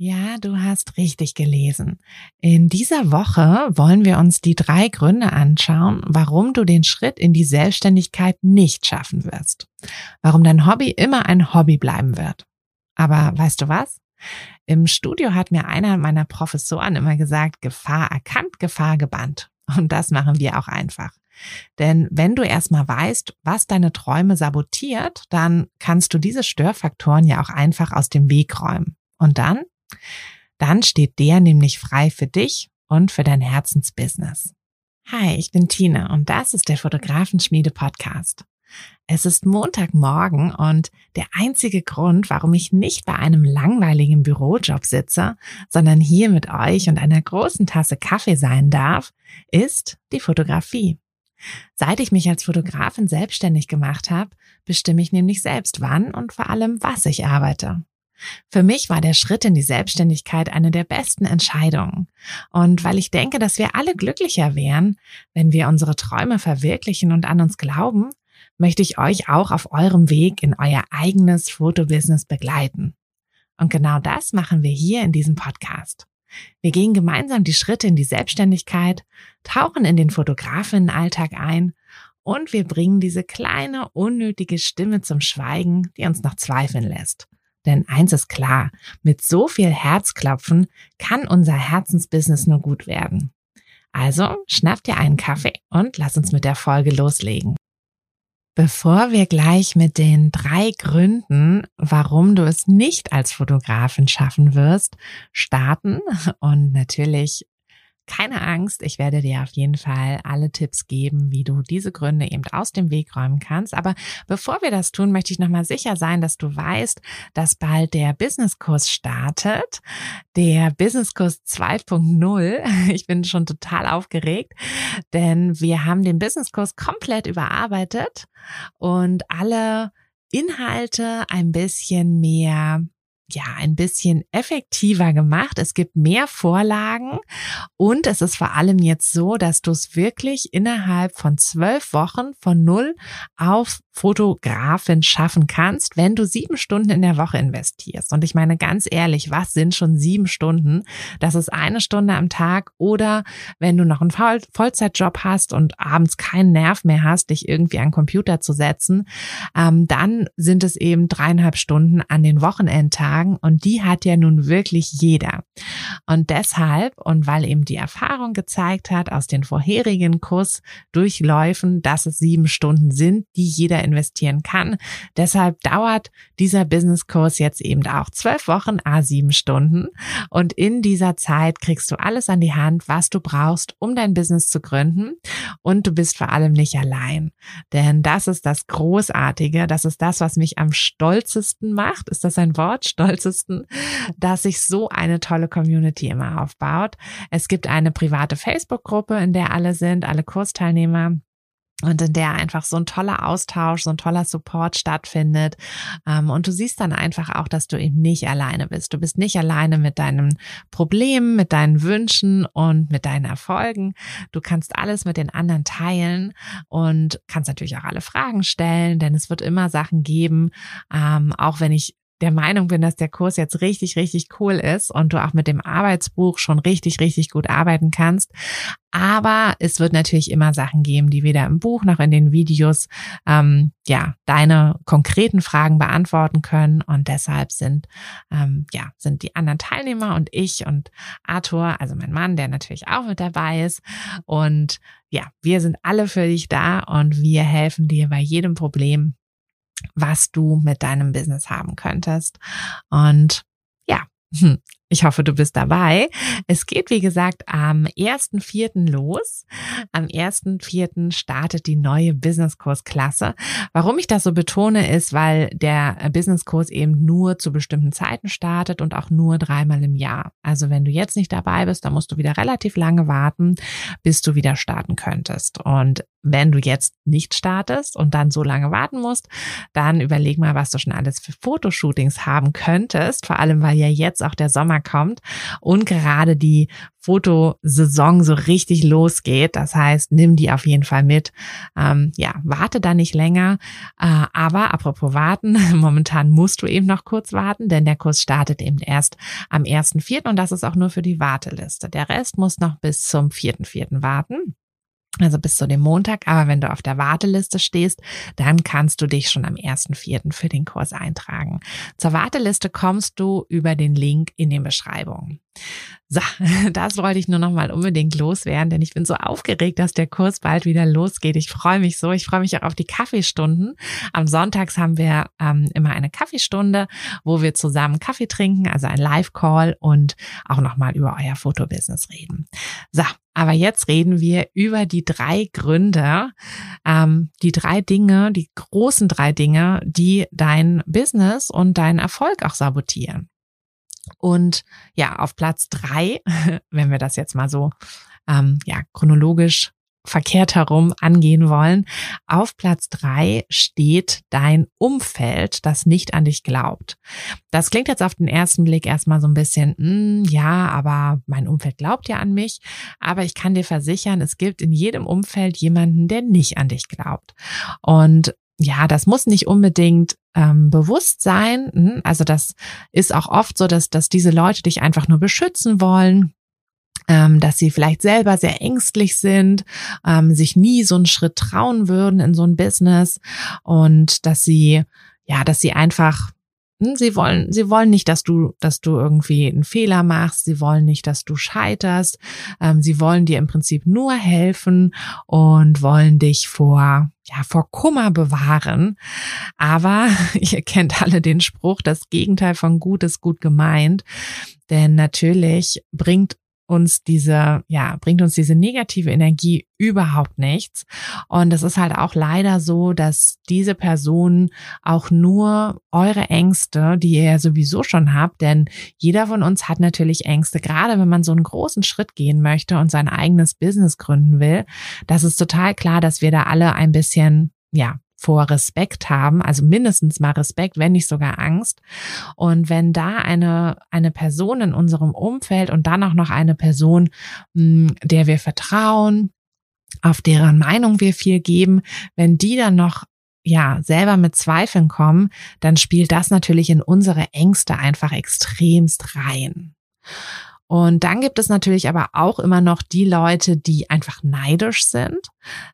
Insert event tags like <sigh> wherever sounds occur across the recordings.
Ja, du hast richtig gelesen. In dieser Woche wollen wir uns die drei Gründe anschauen, warum du den Schritt in die Selbstständigkeit nicht schaffen wirst. Warum dein Hobby immer ein Hobby bleiben wird. Aber weißt du was? Im Studio hat mir einer meiner Professoren immer gesagt, Gefahr erkannt, Gefahr gebannt. Und das machen wir auch einfach. Denn wenn du erstmal weißt, was deine Träume sabotiert, dann kannst du diese Störfaktoren ja auch einfach aus dem Weg räumen. Und dann dann steht der nämlich frei für dich und für dein Herzensbusiness. Hi, ich bin Tina und das ist der Fotografenschmiede Podcast. Es ist Montagmorgen und der einzige Grund, warum ich nicht bei einem langweiligen Bürojob sitze, sondern hier mit euch und einer großen Tasse Kaffee sein darf, ist die Fotografie. Seit ich mich als Fotografin selbstständig gemacht habe, bestimme ich nämlich selbst wann und vor allem was ich arbeite. Für mich war der Schritt in die Selbstständigkeit eine der besten Entscheidungen. Und weil ich denke, dass wir alle glücklicher wären, wenn wir unsere Träume verwirklichen und an uns glauben, möchte ich euch auch auf eurem Weg in euer eigenes Fotobusiness begleiten. Und genau das machen wir hier in diesem Podcast. Wir gehen gemeinsam die Schritte in die Selbstständigkeit, tauchen in den Fotografinnenalltag ein und wir bringen diese kleine, unnötige Stimme zum Schweigen, die uns noch zweifeln lässt. Denn eins ist klar, mit so viel Herzklopfen kann unser Herzensbusiness nur gut werden. Also schnapp dir einen Kaffee und lass uns mit der Folge loslegen. Bevor wir gleich mit den drei Gründen, warum du es nicht als Fotografin schaffen wirst, starten und natürlich keine Angst, ich werde dir auf jeden Fall alle Tipps geben, wie du diese Gründe eben aus dem Weg räumen kannst. Aber bevor wir das tun, möchte ich nochmal sicher sein, dass du weißt, dass bald der Businesskurs startet. Der Businesskurs 2.0. <laughs> Ich bin schon total aufgeregt, denn wir haben den Businesskurs komplett überarbeitet und alle Inhalte ein bisschen mehr ja, ein bisschen effektiver gemacht. Es gibt mehr Vorlagen und es ist vor allem jetzt so, dass du es wirklich innerhalb von zwölf Wochen von null auf Fotografin schaffen kannst, wenn du sieben Stunden in der Woche investierst. Und ich meine ganz ehrlich, was sind schon sieben Stunden? Das ist eine Stunde am Tag oder wenn du noch einen Voll Vollzeitjob hast und abends keinen Nerv mehr hast, dich irgendwie an Computer zu setzen, ähm, dann sind es eben dreieinhalb Stunden an den Wochenendtagen sagen. Und die hat ja nun wirklich jeder. Und deshalb, und weil eben die Erfahrung gezeigt hat aus den vorherigen Kursdurchläufen, dass es sieben Stunden sind, die jeder investieren kann. Deshalb dauert dieser Businesskurs jetzt eben auch zwölf Wochen, a sieben Stunden. Und in dieser Zeit kriegst du alles an die Hand, was du brauchst, um dein Business zu gründen. Und du bist vor allem nicht allein. Denn das ist das Großartige. Das ist das, was mich am stolzesten macht. Ist das ein Wort? Stolz stolzesten, dass sich so eine tolle Community immer aufbaut. Es gibt eine private Facebook-Gruppe, in der alle sind, alle Kursteilnehmer und in der einfach so ein toller Austausch, so ein toller Support stattfindet. Ähm, und du siehst dann einfach auch, dass du eben nicht alleine bist. Du bist nicht alleine mit deinen Problemen, mit deinen Wünschen und mit deinen Erfolgen. Du kannst alles mit den anderen teilen und kannst natürlich auch alle Fragen stellen, denn es wird immer Sachen geben, ähm, auch wenn ich der Meinung bin, dass der Kurs jetzt richtig, richtig cool ist und du auch mit dem Arbeitsbuch schon richtig, richtig gut arbeiten kannst. Aber es wird natürlich immer Sachen geben, die weder im Buch noch in den Videos ähm, ja deine konkreten Fragen beantworten können. Und deshalb sind ähm, ja sind die anderen Teilnehmer und ich und Arthur, also mein Mann, der natürlich auch mit dabei ist. Und ja, wir sind alle für dich da und wir helfen dir bei jedem Problem, was du mit deinem Business haben könntest. Und ja, hm, ich hoffe, du bist dabei. Es geht, wie gesagt, am 1.4. los. Am 1.4. startet die neue Business-Kurs-Klasse. Warum ich das so betone, ist, weil der Business-Kurs eben nur zu bestimmten Zeiten startet und auch nur dreimal im Jahr. Also wenn du jetzt nicht dabei bist, dann musst du wieder relativ lange warten, bis du wieder starten könntest. Und wenn du jetzt nicht startest und dann so lange warten musst, dann überleg mal, was du schon alles für Fotoshootings haben könntest. Vor allem, weil ja jetzt auch der Sommer kommt und gerade die Fotosaison so richtig losgeht. Das heißt, nimm die auf jeden Fall mit. Ähm, ja, warte da nicht länger. Äh, aber apropos warten, <laughs> momentan musst du eben noch kurz warten, denn der Kurs startet eben erst am 1.4. und das ist auch nur für die Warteliste. Der Rest muss noch bis zum 4.4. warten also bis zu dem Montag. Aber wenn du auf der Warteliste stehst, dann kannst du dich schon am 1.4. für den Kurs eintragen. Zur Warteliste kommst du über den Link in den Beschreibungen. So, <laughs> das wollte ich nur noch mal unbedingt loswerden, denn ich bin so aufgeregt, dass der Kurs bald wieder losgeht. Ich freue mich so. Ich freue mich auch auf die Kaffeestunden. Am Sonntags haben wir ähm, immer eine Kaffeestunde, wo wir zusammen Kaffee trinken, also ein Live-Call und auch noch mal über euer Fotobusiness reden. So, aber jetzt reden wir über die drei Gründe, ähm, die drei Dinge, die großen drei Dinge, die dein Business und deinen Erfolg auch sabotieren. Und ja, auf Platz drei, <laughs> wenn wir das jetzt mal so ähm, ja chronologisch verkehrt herum angehen wollen. Auf Platz drei steht dein Umfeld, das nicht an dich glaubt. Das klingt jetzt auf den ersten Blick erstmal so ein bisschen, mm, ja, aber mein Umfeld glaubt ja an mich. Aber ich kann dir versichern, es gibt in jedem Umfeld jemanden, der nicht an dich glaubt. Und ja, das muss nicht unbedingt ähm, bewusst sein. Hm, also das ist auch oft so, dass, dass diese Leute dich einfach nur beschützen wollen ähm, dass sie vielleicht selber sehr ängstlich sind, ähm, sich nie so einen Schritt trauen würden in so ein Business und dass sie, ja, dass sie einfach hm, Sie wollen, sie wollen nicht, dass du, dass du irgendwie einen Fehler machst. Sie wollen nicht, dass du scheiterst. Ähm, sie wollen dir im Prinzip nur helfen und wollen dich vor, ja, vor Kummer bewahren. Aber <laughs> ihr kennt alle den Spruch, das Gegenteil von gut ist gut gemeint. Denn natürlich bringt uns diese, ja, bringt uns diese negative Energie überhaupt nichts. Und es ist halt auch leider so, dass diese Personen auch nur eure Ängste, die ihr ja sowieso schon habt, denn jeder von uns hat natürlich Ängste, gerade wenn man so einen großen Schritt gehen möchte und sein eigenes Business gründen will. Das ist total klar, dass wir da alle ein bisschen, ja, vor Respekt haben, also mindestens mal Respekt, wenn nicht sogar Angst. Und wenn da eine, eine Person in unserem Umfeld und dann auch noch eine Person, hm, der wir vertrauen, auf deren Meinung wir viel geben, wenn die dann noch ja, selber mit Zweifeln kommen, dann spielt das natürlich in unsere Ängste einfach extremst rein. Und dann gibt es natürlich aber auch immer noch die Leute, die einfach neidisch sind.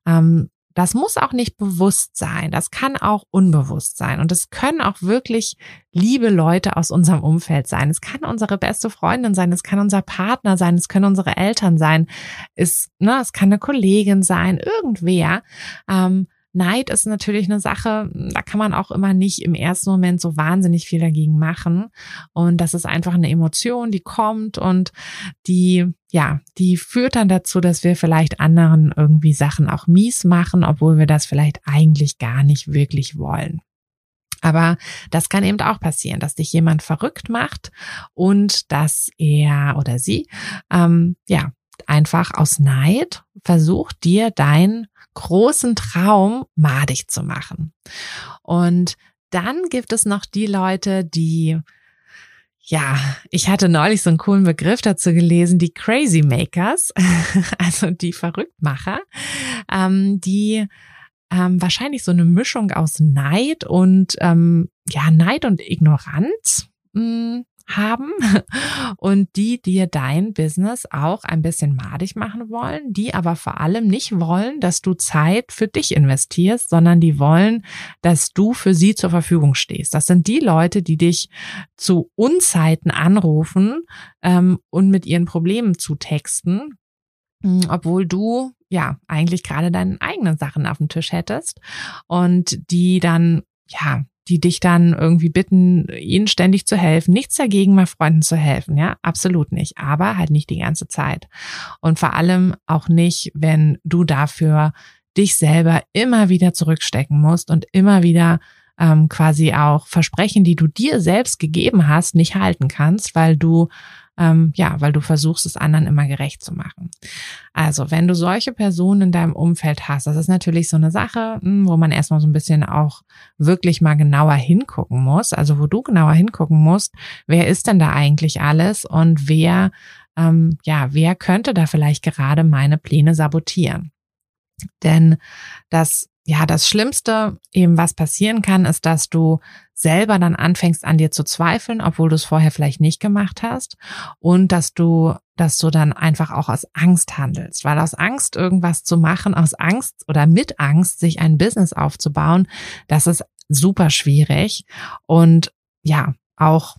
Ähm, das muss auch nicht bewusst sein. Das kann auch unbewusst sein. Und es können auch wirklich liebe Leute aus unserem Umfeld sein. Es kann unsere beste Freundin sein. Es kann unser Partner sein. Es können unsere Eltern sein. Es, ne, es kann eine Kollegin sein. Irgendwer. Ähm, Neid ist natürlich eine Sache, da kann man auch immer nicht im ersten Moment so wahnsinnig viel dagegen machen. Und das ist einfach eine Emotion, die kommt und die, ja, die führt dann dazu, dass wir vielleicht anderen irgendwie Sachen auch mies machen, obwohl wir das vielleicht eigentlich gar nicht wirklich wollen. Aber das kann eben auch passieren, dass dich jemand verrückt macht und dass er oder sie, ähm, ja, einfach aus Neid versucht, dir dein großen Traum madig zu machen. Und dann gibt es noch die Leute, die ja, ich hatte neulich so einen coolen Begriff dazu gelesen, die Crazy Makers, <laughs> also die Verrücktmacher, ähm, die ähm, wahrscheinlich so eine Mischung aus Neid und ähm, ja Neid und Ignoranz mh, hm, haben <laughs> und die dir dein Business auch ein bisschen madig machen wollen, die aber vor allem nicht wollen, dass du Zeit für dich investierst, sondern die wollen, dass du für sie zur Verfügung stehst. Das sind die Leute, die dich zu Unzeiten anrufen ähm, und mit ihren Problemen zu texten, hm, obwohl du ja eigentlich gerade deine eigenen Sachen auf dem Tisch hättest und die dann ja, die dich dann irgendwie bitten, ihnen ständig zu helfen. Nichts dagegen, mal Freunden zu helfen, ja, absolut nicht. Aber halt nicht die ganze Zeit. Und vor allem auch nicht, wenn du dafür dich selber immer wieder zurückstecken musst und immer wieder ähm, quasi auch Versprechen, die du dir selbst gegeben hast, nicht halten kannst, weil du ähm, ja, weil du versuchst, es anderen immer gerecht zu machen. Also, wenn du solche Personen in deinem Umfeld hast, das ist natürlich so eine Sache, hm, wo man erstmal so ein bisschen auch wirklich mal genauer hingucken muss. Also, wo du genauer hingucken musst, wer ist denn da eigentlich alles und wer, ähm, ja, wer könnte da vielleicht gerade meine Pläne sabotieren? Denn das ja, das Schlimmste eben, was passieren kann, ist, dass du selber dann anfängst an dir zu zweifeln, obwohl du es vorher vielleicht nicht gemacht hast. Und dass du, dass du dann einfach auch aus Angst handelst, weil aus Angst irgendwas zu machen, aus Angst oder mit Angst sich ein Business aufzubauen, das ist super schwierig. Und ja, auch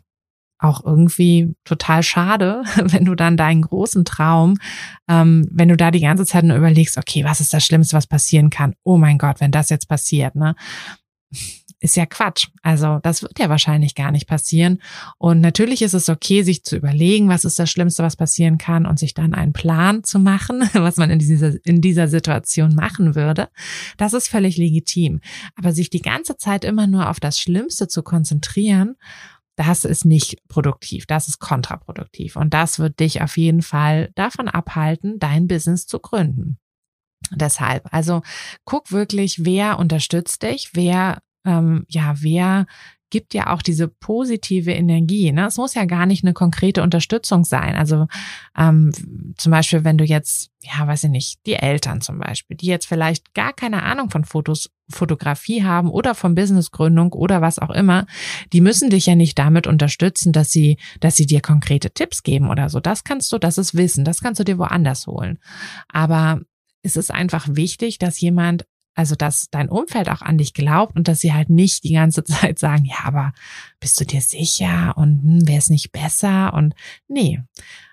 auch irgendwie total schade, <laughs> wenn du dann deinen großen Traum, ähm, wenn du da die ganze Zeit nur überlegst, okay, was ist das Schlimmste, was passieren kann? Oh mein Gott, wenn das jetzt passiert, ne? Ist ja Quatsch. Also das wird ja wahrscheinlich gar nicht passieren. Und natürlich ist es okay, sich zu überlegen, was ist das Schlimmste, was passieren kann und sich dann einen Plan zu machen, <laughs> was man in dieser, in dieser Situation machen würde. Das ist völlig legitim. Aber sich die ganze Zeit immer nur auf das Schlimmste zu konzentrieren, das ist nicht produktiv, das ist kontraproduktiv und das wird dich auf jeden Fall davon abhalten, dein Business zu gründen. Deshalb, also guck wirklich, wer unterstützt dich, wer ähm, ja, wer gibt ja auch diese positive Energie. Ne? Es muss ja gar nicht eine konkrete Unterstützung sein. Also ähm, zum Beispiel, wenn du jetzt, ja, weiß ich nicht, die Eltern zum Beispiel, die jetzt vielleicht gar keine Ahnung von Fotos, Fotografie haben oder von Businessgründung oder was auch immer, die müssen dich ja nicht damit unterstützen, dass sie, dass sie dir konkrete Tipps geben oder so. Das kannst du, das ist Wissen, das kannst du dir woanders holen. Aber es ist einfach wichtig, dass jemand also, dass dein Umfeld auch an dich glaubt und dass sie halt nicht die ganze <laughs> Zeit sagen, ja, aber bist du dir sicher und hm, wäre es nicht besser? Und nee.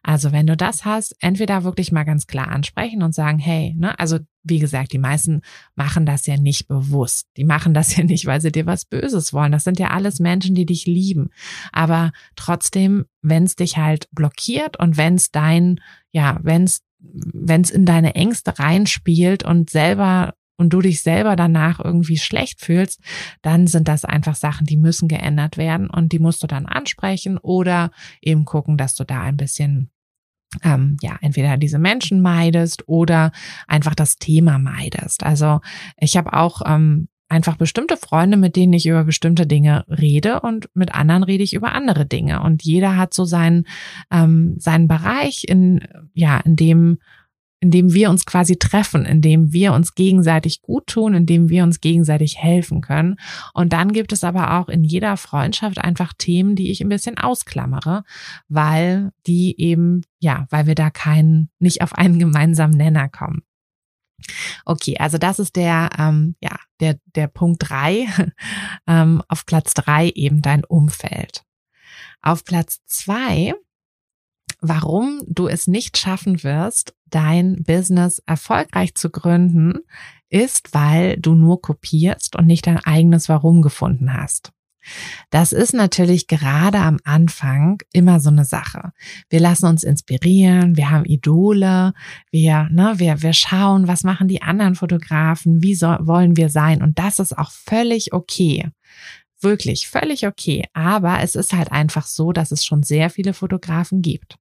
Also, wenn du das hast, entweder wirklich mal ganz klar ansprechen und sagen, hey, ne, also wie gesagt, die meisten machen das ja nicht bewusst. Die machen das <laughs> ja nicht, weil sie dir was Böses wollen. Das sind ja alles Menschen, die dich lieben. Aber trotzdem, wenn es dich halt blockiert und wenn es dein, ja, wenn es wenn es in deine Ängste reinspielt und selber und du dich selber danach irgendwie schlecht fühlst, dann sind das einfach Sachen, die müssen geändert werden und die musst du dann ansprechen oder eben gucken, dass du da ein bisschen ähm, ja, entweder diese Menschen meidest oder einfach das Thema meidest. Also ich habe auch ähm, einfach bestimmte Freunde, mit denen ich über bestimmte Dinge rede und mit anderen rede ich über andere Dinge. Und jeder hat so seinen, ähm, seinen Bereich, in, ja, in dem in dem wir uns quasi treffen, in dem wir uns gegenseitig gut tun, in dem wir uns gegenseitig helfen können. Und dann gibt es aber auch in jeder Freundschaft einfach Themen, die ich ein bisschen ausklammere, weil die eben, ja, weil wir da keinen, nicht auf einen gemeinsamen Nenner kommen. Okay, also das ist der, ähm, ja, der, der Punkt drei. <laughs> ähm, auf Platz drei eben dein Umfeld. Auf Platz zwei warum du es nicht schaffen wirst, dein Business erfolgreich zu gründen, ist, weil du nur kopierst und nicht dein eigenes Warum gefunden hast. Das ist natürlich gerade am Anfang immer so eine Sache. Wir lassen uns inspirieren, wir haben Idole, wir, ne, wir, wir schauen, was machen die anderen Fotografen, wie so, wollen wir sein und das ist auch völlig okay. Wirklich völlig okay. Aber es ist halt einfach so, dass es schon sehr viele Fotografen gibt.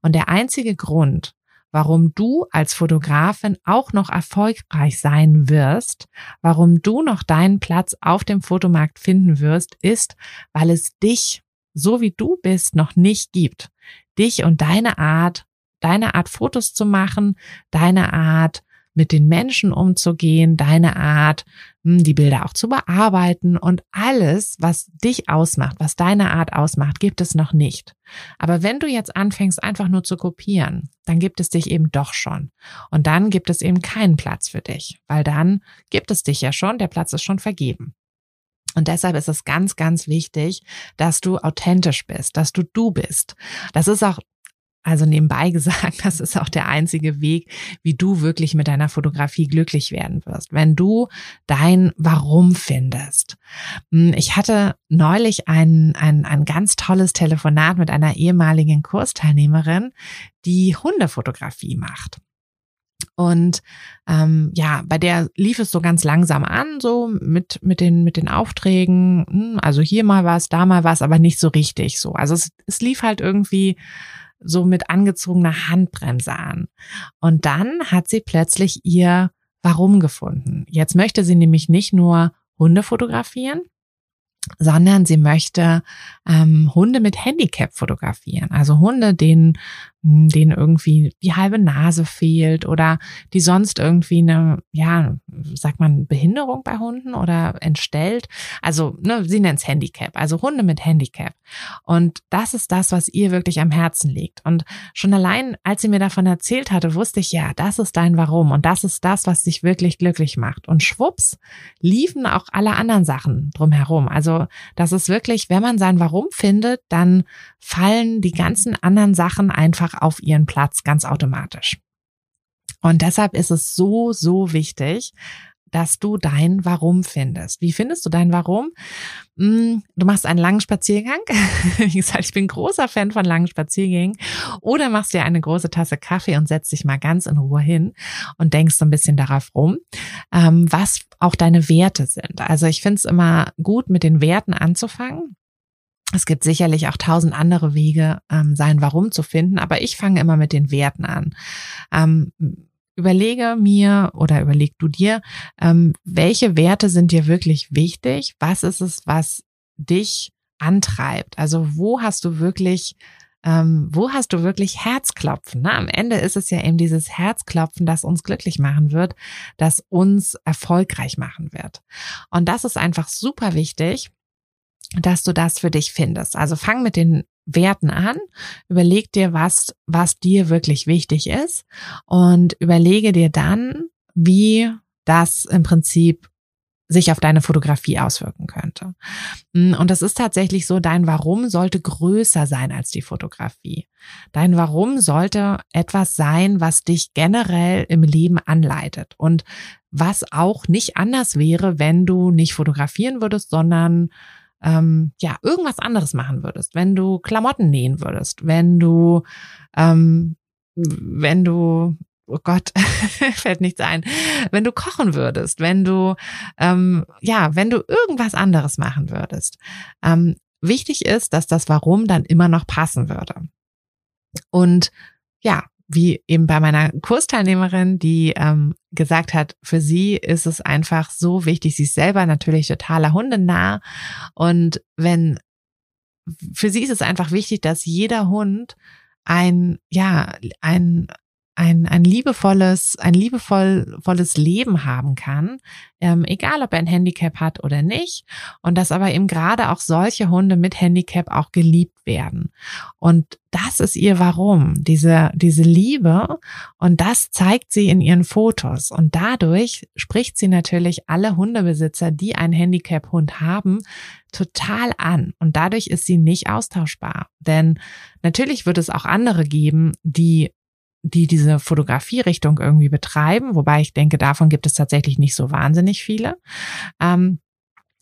Und der einzige Grund, warum du als Fotografin auch noch erfolgreich sein wirst, warum du noch deinen Platz auf dem Fotomarkt finden wirst, ist, weil es dich, so wie du bist, noch nicht gibt. Dich und deine Art, deine Art Fotos zu machen, deine Art mit den Menschen umzugehen, deine Art, hm, die Bilder auch zu bearbeiten und alles, was dich ausmacht, was deine Art ausmacht, gibt es noch nicht. Aber wenn du jetzt anfängst, einfach nur zu kopieren, dann gibt es dich eben doch schon. Und dann gibt es eben keinen Platz für dich, weil dann gibt es dich ja schon, der Platz ist schon vergeben. Und deshalb ist es ganz, ganz wichtig, dass du authentisch bist, dass du du bist. Das ist auch also nebenbei <laughs> gesagt, das ist auch der einzige Weg, wie du wirklich mit deiner Fotografie glücklich werden wirst, wenn du dein Warum findest. Hm, ich hatte neulich ein, ein, ein ganz tolles Telefonat mit einer ehemaligen Kursteilnehmerin, die Hundefotografie macht. Und ähm, ja, bei der lief es so ganz langsam an, so mit, mit, den, mit den Aufträgen. Hm, also hier mal was, da mal was, aber nicht so richtig so. Also es, es lief halt irgendwie so mit angezogener Handbremse an. Und dann hat sie plötzlich ihr Warum gefunden. Jetzt möchte sie nämlich nicht nur Hunde fotografieren, sondern sie möchte ähm, Hunde mit Handicap fotografieren. Also Hunde, denen denen irgendwie die halbe Nase fehlt oder die sonst irgendwie eine, ja, sagt man Behinderung bei Hunden oder entstellt. Also, ne, sie nennt es Handicap, also Hunde mit Handicap. Und das ist das, was ihr wirklich am Herzen liegt. Und schon allein, als sie mir davon erzählt hatte, wusste ich, ja, das ist dein Warum und das ist das, was dich wirklich glücklich macht. Und schwupps, liefen auch alle anderen Sachen drumherum. Also, das ist wirklich, wenn man sein Warum findet, dann fallen die ganzen anderen Sachen einfach auf ihren Platz ganz automatisch. Und deshalb ist es so, so wichtig, dass du dein Warum findest. Wie findest du dein Warum? Hm, du machst einen langen Spaziergang. <laughs> Wie gesagt, ich bin großer Fan von langen Spaziergängen. Oder machst dir eine große Tasse Kaffee und setzt dich mal ganz in Ruhe hin und denkst so ein bisschen darauf rum, ähm, was auch deine Werte sind. Also ich finde es immer gut, mit den Werten anzufangen. Es gibt sicherlich auch tausend andere Wege, ähm, sein Warum zu finden, aber ich fange immer mit den Werten an. Ähm, überlege mir oder überleg du dir, ähm, welche Werte sind dir wirklich wichtig? Was ist es, was dich antreibt? Also wo hast du wirklich ähm, wo hast du wirklich Herzklopfen? Na, am Ende ist es ja eben dieses Herzklopfen, das uns glücklich machen wird, das uns erfolgreich machen wird. Und das ist einfach super wichtig, dass du das für dich findest. Also fang mit den Werten an, überleg dir, was, was dir wirklich wichtig ist und überlege dir dann, wie das im Prinzip sich auf deine Fotografie auswirken könnte. Mm, und es ist tatsächlich so, dein Warum sollte größer sein als die Fotografie. Dein Warum sollte etwas sein, was dich generell im Leben anleitet und was auch nicht anders wäre, wenn du nicht fotografieren würdest, sondern ähm, ja, irgendwas anderes machen würdest, wenn du Klamotten nähen würdest, wenn du, ähm, wenn du, oh Gott, <laughs> fällt nichts ein, wenn du kochen würdest, wenn du, ähm, ja, wenn du irgendwas anderes machen würdest. Ähm, wichtig ist, dass das Warum dann immer noch passen würde. Und ja, wie eben bei meiner Kursteilnehmerin, die ähm, gesagt hat, für sie ist es einfach so wichtig, sie ist selber natürlich totaler Hundenah und wenn für sie ist es einfach wichtig, dass jeder Hund ein ja ein ein, ein liebevolles, ein liebevolles Leben haben kann, ähm, egal ob er ein Handicap hat oder nicht. Und dass aber eben gerade auch solche Hunde mit Handicap auch geliebt werden. Und das ist ihr Warum, diese, diese Liebe. Und das zeigt sie in ihren Fotos. Und dadurch spricht sie natürlich alle Hundebesitzer, die einen Handicap-Hund haben, total an. Und dadurch ist sie nicht austauschbar. Denn natürlich wird es auch andere geben, die die diese Fotografierichtung irgendwie betreiben, wobei ich denke, davon gibt es tatsächlich nicht so wahnsinnig viele. Ähm,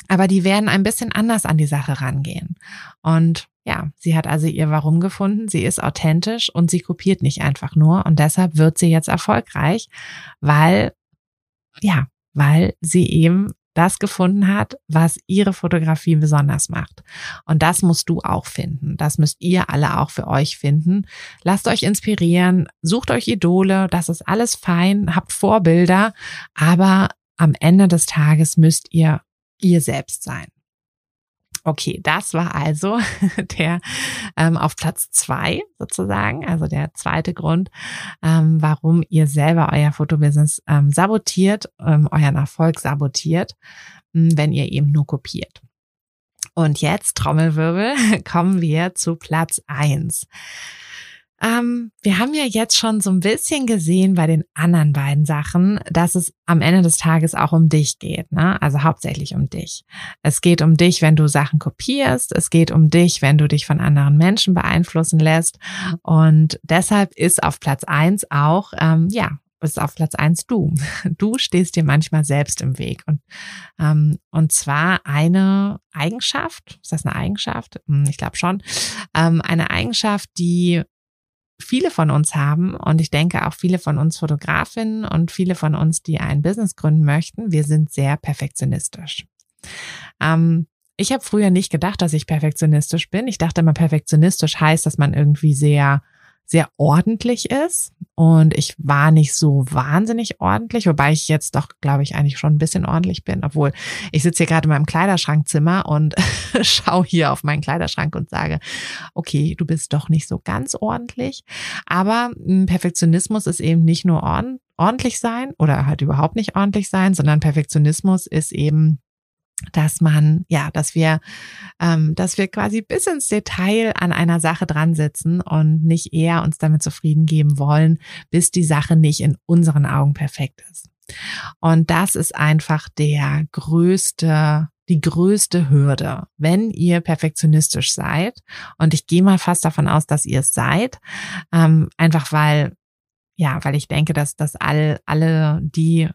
aber die werden ein bisschen anders an die Sache rangehen. Und ja, sie hat also ihr Warum gefunden, sie ist authentisch und sie kopiert nicht einfach nur. Und deshalb wird sie jetzt erfolgreich, weil, ja, weil sie eben das gefunden hat, was ihre Fotografie besonders macht. Und das musst du auch finden. Das müsst ihr alle auch für euch finden. Lasst euch inspirieren, sucht euch Idole, das ist alles fein, habt Vorbilder, aber am Ende des Tages müsst ihr ihr selbst sein. Okay, das war also <laughs> der ähm, auf Platz zwei sozusagen, also der zweite Grund, ähm, warum ihr selber euer Fotobusiness ähm, sabotiert, ähm, euren Erfolg sabotiert, hm, wenn ihr eben nur kopiert. Und jetzt, Trommelwirbel, <laughs> kommen wir zu Platz eins. Ähm, wir haben ja jetzt schon so ein bisschen gesehen bei den anderen beiden Sachen, dass es am Ende des Tages auch um dich geht, ne? Also hauptsächlich um dich. Es geht um dich, wenn du Sachen kopierst. Es geht um dich, wenn du dich von anderen Menschen beeinflussen lässt. Und deshalb ist auf Platz eins auch, ähm, ja, ist auf Platz eins du. <laughs> Du stehst dir manchmal selbst im Weg. Und, ähm, und zwar eine Eigenschaft, ist das eine Eigenschaft? Hm, ich glaube schon. Ähm, eine Eigenschaft, die viele von uns haben und ich denke auch viele von uns Fotografinnen und viele von uns, die ein Business gründen möchten, wir sind sehr perfektionistisch. Ähm, ich habe früher nicht gedacht, dass ich perfektionistisch bin. Ich dachte immer, perfektionistisch heißt, dass man irgendwie sehr sehr ordentlich ist. Und ich war nicht so wahnsinnig ordentlich, wobei ich jetzt doch, glaube ich, eigentlich schon ein bisschen ordentlich bin. Obwohl ich sitze hier gerade in meinem Kleiderschrankzimmer und <laughs> schaue hier auf meinen Kleiderschrank und sage, okay, du bist doch nicht so ganz ordentlich. Aber hm, Perfektionismus ist eben nicht nur ordentlich sein oder halt überhaupt nicht ordentlich sein, sondern Perfektionismus ist eben dass man, ja, dass wir, ähm, dass wir quasi bis ins Detail an einer Sache dran sitzen und nicht eher uns damit zufrieden geben wollen, bis die Sache nicht in unseren Augen perfekt ist. Und das ist einfach der größte, die größte Hürde, wenn ihr perfektionistisch seid. Und ich gehe mal fast davon aus, dass ihr es seid, ähm, einfach weil ja, weil ich denke, dass dass all, alle, die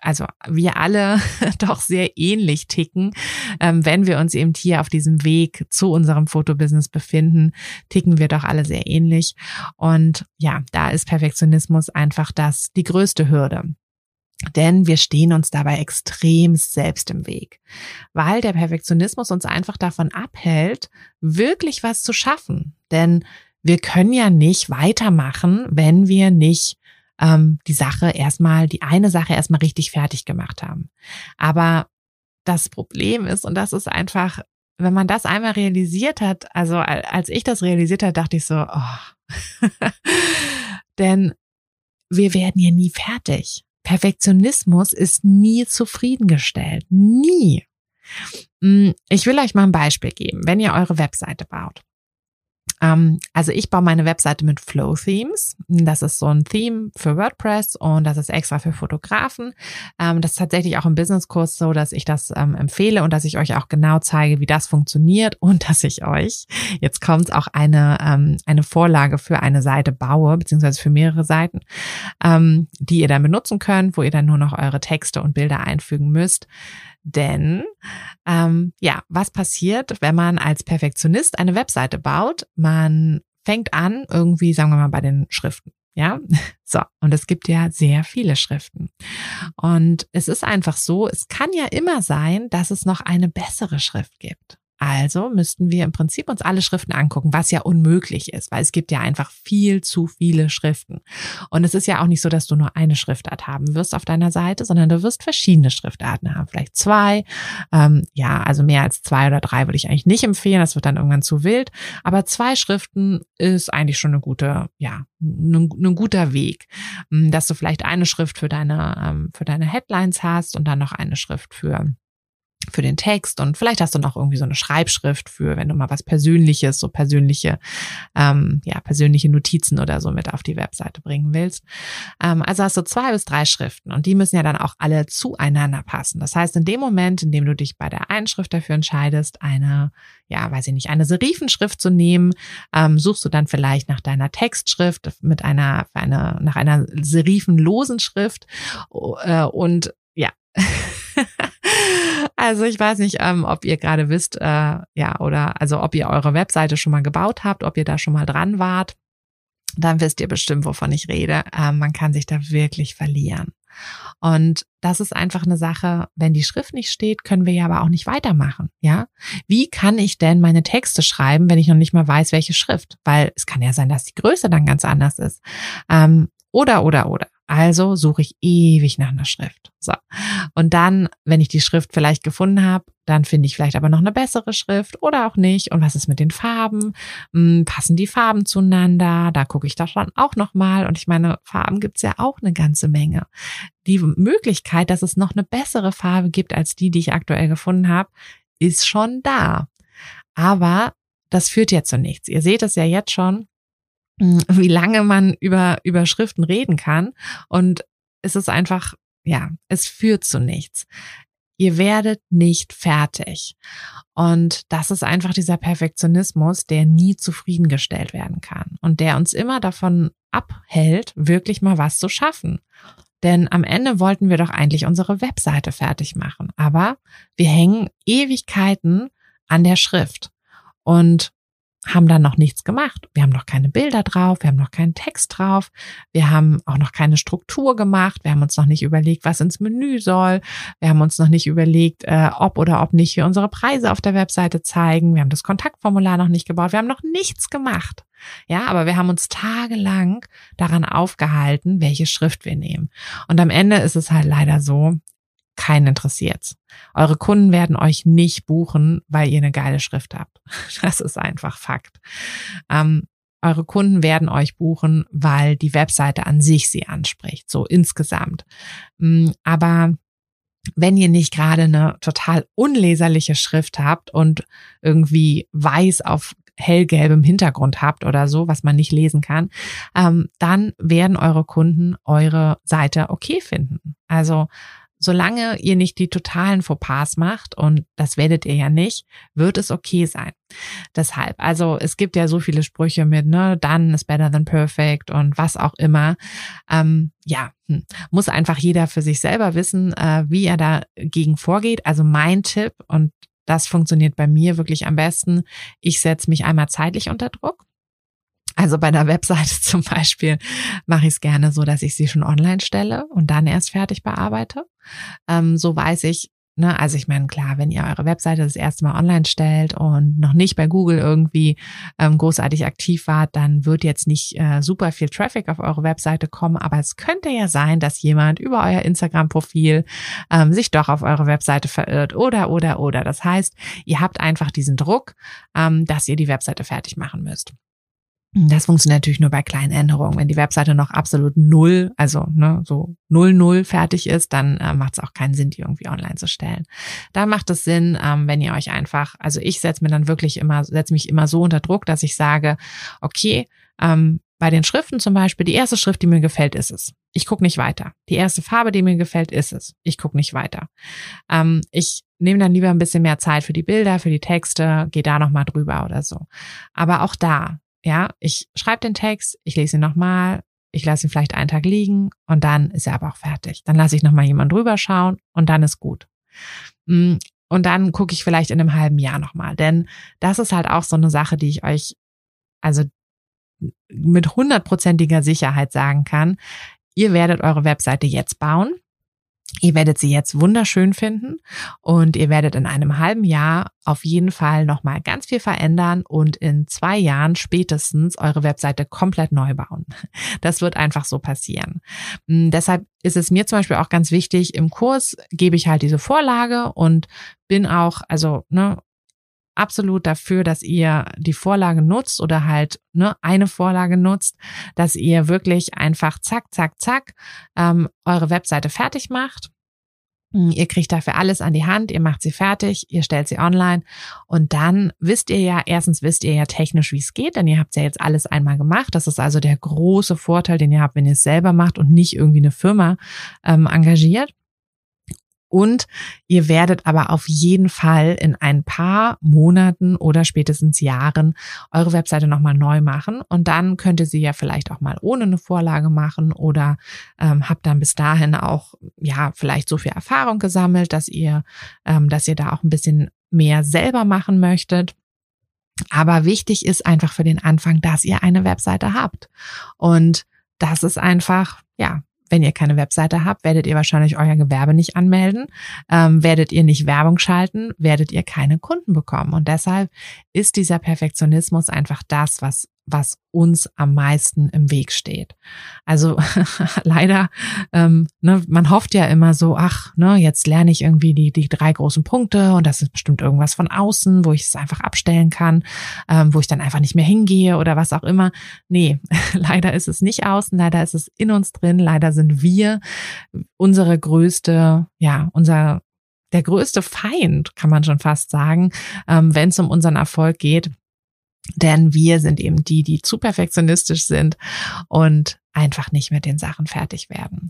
also wir alle <laughs> doch sehr ähnlich ticken. Ähm, wenn wir uns eben hier auf diesem Weg zu unserem Fotobusiness befinden, ticken wir doch alle sehr ähnlich. Und ja, da ist Perfektionismus einfach das, die größte Hürde. Denn wir stehen uns dabei extrem selbst im Weg, weil der Perfektionismus uns einfach davon abhält, wirklich was zu schaffen. Denn wir können ja nicht weitermachen, wenn wir nicht ähm, die Sache erstmal, die eine Sache erstmal richtig fertig gemacht haben. Aber das Problem ist, und das ist einfach, wenn man das einmal realisiert hat, also als ich das realisiert habe, dachte ich so, oh. <laughs> denn wir werden ja nie fertig. Perfektionismus ist nie zufriedengestellt. Nie. Hm, ich will euch mal ein Beispiel geben. Wenn ihr eure Webseite baut, also ich baue meine Webseite mit Flow Themes. Das ist so ein Theme für WordPress und das ist extra für Fotografen. Ähm, das ist tatsächlich auch im Businesskurs so, dass ich das ähm, empfehle und dass ich euch auch genau zeige, wie das funktioniert <laughs> und dass ich euch, jetzt kommt auch eine, ähm, eine Vorlage für eine Seite baue, beziehungsweise für mehrere Seiten, ähm, die ihr dann benutzen könnt, wo ihr dann nur noch eure Texte und Bilder einfügen müsst. Denn ähm, ja, was passiert, wenn man als Perfektionist eine Webseite baut? Man fängt an, irgendwie, sagen wir mal, bei den Schriften. Ja, <laughs> so. Und es gibt ja sehr viele Schriften. Und es ist einfach so, es kann ja immer sein, dass es noch eine bessere Schrift gibt. Also müssten wir im Prinzip uns alle Schriften angucken, was ja unmöglich ist, weil es gibt ja einfach viel zu viele Schriften. Und es ist ja auch nicht so, dass du nur eine Schriftart haben wirst auf deiner Seite, sondern du wirst verschiedene Schriftarten haben, vielleicht zwei. Ähm, ja, also mehr als zwei oder drei würde ich eigentlich nicht empfehlen, das wird dann irgendwann zu wild. Aber zwei Schriften ist eigentlich schon eine gute, ja, ein, ein guter Weg, hm, dass du vielleicht eine Schrift für deine, ähm, für deine Headlines hast und dann noch eine Schrift für für den Text und vielleicht hast du noch irgendwie so eine Schreibschrift für, wenn du mal was Persönliches, so persönliche, ähm, ja, persönliche Notizen oder so mit auf die Webseite bringen willst. Ähm, also hast du zwei bis drei Schriften und die müssen ja dann auch alle zueinander passen. Das heißt, in dem Moment, in dem du dich bei der einen Schrift dafür entscheidest, eine, ja, weiß ich nicht, eine Serifenschrift zu nehmen, ähm, suchst du dann vielleicht nach deiner Textschrift mit einer, eine, nach einer serifenlosen Schrift äh, und ja. <laughs> Also ich weiß nicht, ähm, ob ihr gerade wisst, äh, ja, oder also ob ihr eure Webseite schon mal gebaut habt, ob ihr da schon mal dran wart, dann wisst ihr bestimmt, wovon ich rede. Ähm, man kann sich da wirklich verlieren. Und das ist einfach eine Sache, wenn die Schrift nicht steht, können wir ja aber auch nicht weitermachen, ja? Wie kann ich denn meine Texte schreiben, wenn ich noch nicht mal weiß, welche Schrift? Weil es kann ja sein, dass die Größe dann ganz anders ist. Ähm, oder, oder, oder. Also suche ich ewig nach einer Schrift. So. Und dann, wenn ich die Schrift vielleicht gefunden habe, dann finde ich vielleicht aber noch eine bessere Schrift oder auch nicht. Und was ist mit den Farben? Hm, passen die Farben zueinander? Da gucke ich da schon auch nochmal. Und ich meine, Farben gibt's ja auch eine ganze Menge. Die Möglichkeit, dass es noch eine bessere Farbe gibt als die, die ich aktuell gefunden habe, ist schon da. Aber das führt ja zu nichts. Ihr seht es ja jetzt schon wie lange man über, über Schriften reden kann. Und es ist einfach, ja, es führt zu nichts. Ihr werdet nicht fertig. Und das ist einfach dieser Perfektionismus, der nie zufriedengestellt werden kann und der uns immer davon abhält, wirklich mal was zu schaffen. Denn am Ende wollten wir doch eigentlich unsere Webseite fertig machen. Aber wir hängen Ewigkeiten an der Schrift. Und haben dann noch nichts gemacht. Wir haben noch keine Bilder drauf, wir haben noch keinen Text drauf, wir haben auch noch keine Struktur gemacht, wir haben uns noch nicht überlegt, was ins Menü soll, wir haben uns noch nicht überlegt, äh, ob oder ob nicht wir unsere Preise auf der Webseite zeigen, wir haben das Kontaktformular noch nicht gebaut, wir haben noch nichts gemacht. Ja, aber wir haben uns tagelang daran aufgehalten, welche Schrift wir nehmen. Und am Ende ist es halt leider so, keinen interessiert's. Eure Kunden werden euch nicht buchen, weil ihr eine geile Schrift habt. <laughs> Das ist einfach Fakt. Ähm, eure Kunden werden euch buchen, weil die Webseite an sich sie anspricht, so insgesamt. Mm, aber wenn ihr nicht gerade eine total unleserliche Schrift habt und irgendwie weiß auf hellgelbem Hintergrund habt oder so, was man nicht lesen kann, ähm, dann werden eure Kunden eure Seite okay finden. Also solange ihr nicht die totalen Fauxpas macht, und das werdet ihr ja nicht, wird es okay sein. Deshalb, also es gibt ja so viele Sprüche mit, ne, done is better than perfect und was auch immer. Ähm, ja, hm, muss einfach jeder für sich selber wissen, äh, wie er dagegen vorgeht. Also mein Tipp, und das funktioniert bei mir wirklich am besten, ich setze mich einmal zeitlich unter Druck. Also bei der Webseite <laughs> zum Beispiel mache ich es gerne so, dass ich sie schon online stelle und dann erst fertig bearbeite. Ähm, so weiß ich, ne, also ich meine, klar, wenn ihr eure Webseite das erste Mal online stellt und noch nicht bei Google irgendwie ähm, großartig aktiv wart, dann wird jetzt nicht äh, super viel Traffic auf eure Webseite kommen, aber es könnte ja sein, dass jemand über euer Instagram-Profil ähm, sich doch auf eure Webseite verirrt oder, oder, oder. Das heißt, ihr habt einfach diesen Druck, ähm, dass ihr die Webseite fertig machen müsst. Das funktioniert natürlich nur bei kleinen Änderungen. Wenn die Webseite noch absolut null, also ne, so null null fertig ist, dann äh, macht es auch keinen Sinn, die irgendwie online zu stellen. Da macht es Sinn, ähm, wenn ihr euch einfach, also ich setze mir dann wirklich immer, setze mich immer so unter Druck, dass ich sage, okay, ähm, bei den Schriften zum Beispiel, die erste Schrift, die mir gefällt, ist es. Ich gucke nicht weiter. Die erste Farbe, die mir gefällt, ist es. Ich gucke nicht weiter. Ähm, ich nehme dann lieber ein bisschen mehr Zeit für die Bilder, für die Texte, gehe da nochmal drüber oder so. Aber auch da, ja, ich schreibe den Text, ich lese ihn nochmal, ich lasse ihn vielleicht einen Tag liegen und dann ist er aber auch fertig. Dann lasse ich nochmal jemand drüber schauen und dann ist gut. Mm, und dann gucke ich vielleicht in einem halben Jahr nochmal. Denn das ist halt auch so eine Sache, die ich euch also mit hundertprozentiger Sicherheit sagen kann. Ihr werdet eure Webseite jetzt bauen. Ihr werdet sie jetzt wunderschön finden und ihr werdet in einem halben Jahr auf jeden Fall nochmal ganz viel verändern und in zwei Jahren spätestens eure Webseite komplett neu bauen. Das wird einfach so passieren. Hm, deshalb ist es mir zum Beispiel auch ganz wichtig, im Kurs gebe ich halt diese Vorlage und bin auch, also, ne, absolut dafür, dass ihr die Vorlage nutzt oder halt ne, eine Vorlage nutzt, dass ihr wirklich einfach zack, zack, zack ähm, eure Webseite fertig macht. Hm, ihr kriegt dafür alles an die Hand, ihr macht sie fertig, ihr stellt sie online und dann wisst ihr ja, erstens wisst ihr ja technisch, wie es geht, denn ihr habt ja jetzt alles einmal gemacht. Das ist also der große Vorteil, den ihr habt, wenn ihr es selber macht und nicht irgendwie eine Firma ähm, engagiert. Und ihr werdet aber auf jeden Fall in ein paar Monaten oder spätestens Jahren eure Webseite nochmal neu machen. Und dann könnt ihr sie ja vielleicht auch mal ohne eine Vorlage machen oder ähm, habt dann bis dahin auch, ja, vielleicht so viel Erfahrung gesammelt, dass ihr, ähm, dass ihr da auch ein bisschen mehr selber machen möchtet. Aber wichtig ist einfach für den Anfang, dass ihr eine Webseite habt. Und das ist einfach, ja, wenn ihr keine Webseite habt, werdet ihr wahrscheinlich euer Gewerbe nicht anmelden, ähm, werdet ihr nicht Werbung schalten, werdet ihr keine Kunden bekommen. Und deshalb ist dieser Perfektionismus einfach das, was was uns am meisten im Weg steht. Also <laughs> leider, ähm, ne, man hofft ja immer so, ach, ne, jetzt lerne ich irgendwie die, die drei großen Punkte und das ist bestimmt irgendwas von außen, wo ich es einfach abstellen kann, ähm, wo ich dann einfach nicht mehr hingehe oder was auch immer. Nee, <laughs> leider ist es nicht außen, leider ist es in uns drin, leider sind wir unsere größte, ja, unser der größte Feind, kann man schon fast sagen, ähm, wenn es um unseren Erfolg geht Denn wir sind eben die, die zu perfektionistisch sind und einfach nicht mit den Sachen fertig werden.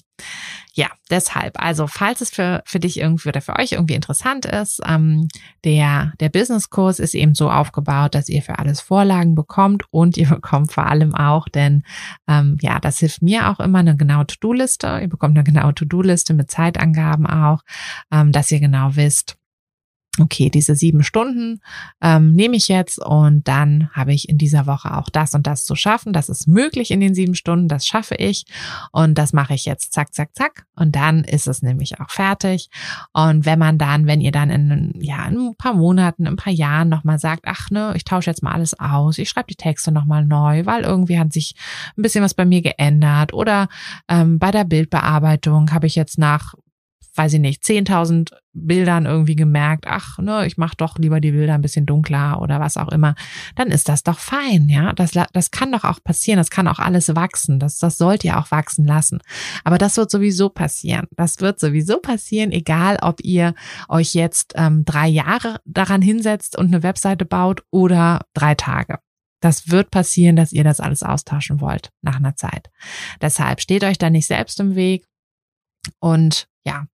Ja, deshalb, also falls es für, für dich irgendwie oder für euch irgendwie interessant ist, ähm, der, der Businesskurs ist eben so aufgebaut, dass ihr für alles Vorlagen bekommt und ihr <laughs> bekommt vor allem auch, denn ähm, ja, das hilft mir auch immer eine genaue To-Do-Liste. Ihr bekommt eine genaue To-Do-Liste mit Zeitangaben auch, ähm, dass ihr genau wisst, okay, diese sieben Stunden ähm, nehme ich jetzt und dann habe ich in dieser Woche auch das und das zu schaffen. Das ist möglich in den sieben Stunden, das schaffe ich und das mache ich jetzt zack, zack, zack und dann ist es nämlich auch fertig. Und wenn man dann, wenn ihr dann in, ja, in ein paar Monaten, ein paar Jahren nochmal sagt, ach ne, ich tausche jetzt mal alles aus, ich schreibe die Texte nochmal neu, weil irgendwie hat sich ein bisschen was bei mir geändert oder ähm, bei der Bildbearbeitung habe ich jetzt nach weiß ich nicht, 10.000 Bildern irgendwie gemerkt, ach, ne, ich mache doch lieber die Bilder ein bisschen dunkler oder was auch immer, dann ist das doch fein, ja. Das, das kann doch auch passieren, das kann auch alles wachsen, das, das sollt ihr auch wachsen lassen. Aber das wird sowieso passieren. Das wird sowieso passieren, egal ob ihr euch jetzt ähm, drei Jahre daran hinsetzt und eine Webseite baut oder drei Tage. Das wird passieren, dass ihr das alles austauschen wollt nach einer Zeit. Deshalb steht euch da nicht selbst im Weg und ja,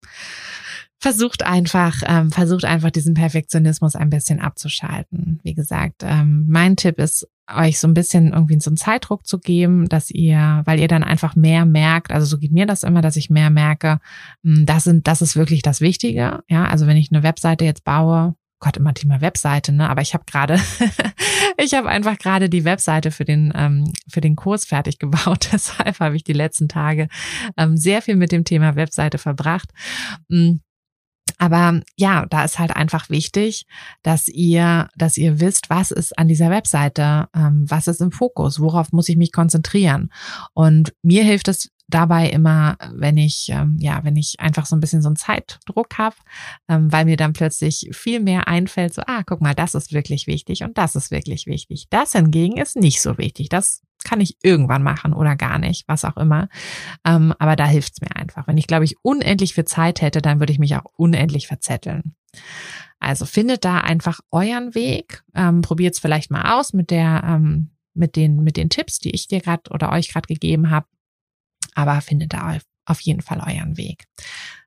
versucht einfach, ähm, versucht einfach diesen Perfektionismus ein bisschen abzuschalten. Wie gesagt, ähm, mein Tipp ist, euch so ein bisschen irgendwie so einen Zeitdruck zu geben, dass ihr, weil ihr dann einfach mehr merkt, also so geht mir das immer, dass ich mehr merke, hm, das sind, das ist wirklich das Wichtige. Ja, also wenn ich eine Webseite jetzt baue, Gott, immer Thema Webseite, ne? Aber ich habe gerade, ich habe einfach gerade die Webseite für den ähm, für den Kurs fertig gebaut. <laughs> Deshalb habe ich die letzten Tage ähm, sehr viel mit dem Thema Webseite verbracht. Mhm. Aber ja, da ist halt einfach wichtig, dass ihr, dass ihr wisst, was ist an dieser Webseite, ähm, was ist im Fokus, worauf muss ich mich konzentrieren. Und mir hilft es dabei immer, wenn ich, ähm, ja, wenn ich einfach so ein bisschen so einen Zeitdruck habe, ähm, weil mir dann plötzlich viel mehr einfällt, so, ah, guck mal, das ist wirklich wichtig und das ist wirklich wichtig. Das hingegen ist nicht so wichtig. Das kann ich irgendwann machen oder gar nicht, was auch immer. Ähm, aber da hilft's mir einfach. Wenn ich, glaube ich, unendlich viel Zeit hätte, dann würde ich mich auch unendlich verzetteln. Also findet da einfach euren Weg. Ähm, Probiert vielleicht mal aus mit der, ähm, mit den, mit den Tipps, die ich dir gerade oder euch gerade gegeben habe aber findet da auf jeden Fall euren Weg.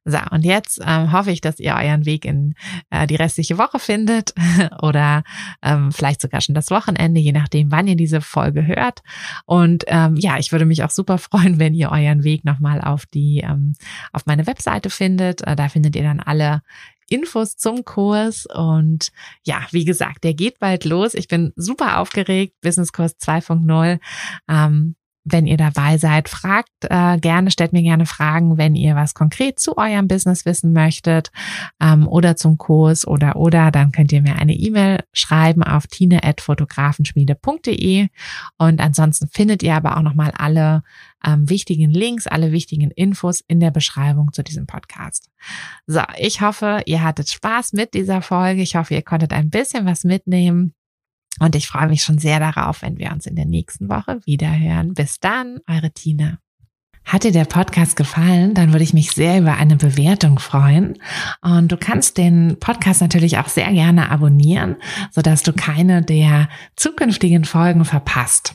So, und jetzt ähm, hoffe ich, dass ihr euren Weg in äh, die restliche Woche findet <laughs> oder ähm, vielleicht sogar schon das Wochenende, je nachdem, wann ihr diese Folge hört. Und ähm, ja, ich würde mich auch super freuen, wenn ihr euren Weg nochmal auf die, ähm, auf meine Webseite findet. Äh, da findet ihr dann alle Infos zum Kurs. Und ja, wie gesagt, der geht bald los. Ich bin super aufgeregt. Businesskurs 2.0. Ähm, wenn ihr dabei seid, fragt äh, gerne, stellt mir gerne Fragen, wenn ihr was konkret zu eurem Business wissen möchtet ähm, oder zum Kurs oder oder, dann könnt ihr mir eine E-Mail schreiben auf tine@fotografenschmiede.de und ansonsten findet ihr aber auch nochmal alle ähm, wichtigen Links, alle wichtigen Infos in der Beschreibung zu diesem Podcast. So, ich hoffe, ihr hattet Spaß mit dieser Folge. Ich hoffe, ihr konntet ein bisschen was mitnehmen. Und ich freue mich schon sehr darauf, wenn wir uns in der nächsten Woche wiederhören. Bis dann, eure Tina. Hat dir der Podcast gefallen, dann würde ich mich sehr über eine Bewertung freuen. Und du kannst den Podcast natürlich auch sehr gerne abonnieren, sodass du keine der zukünftigen Folgen verpasst.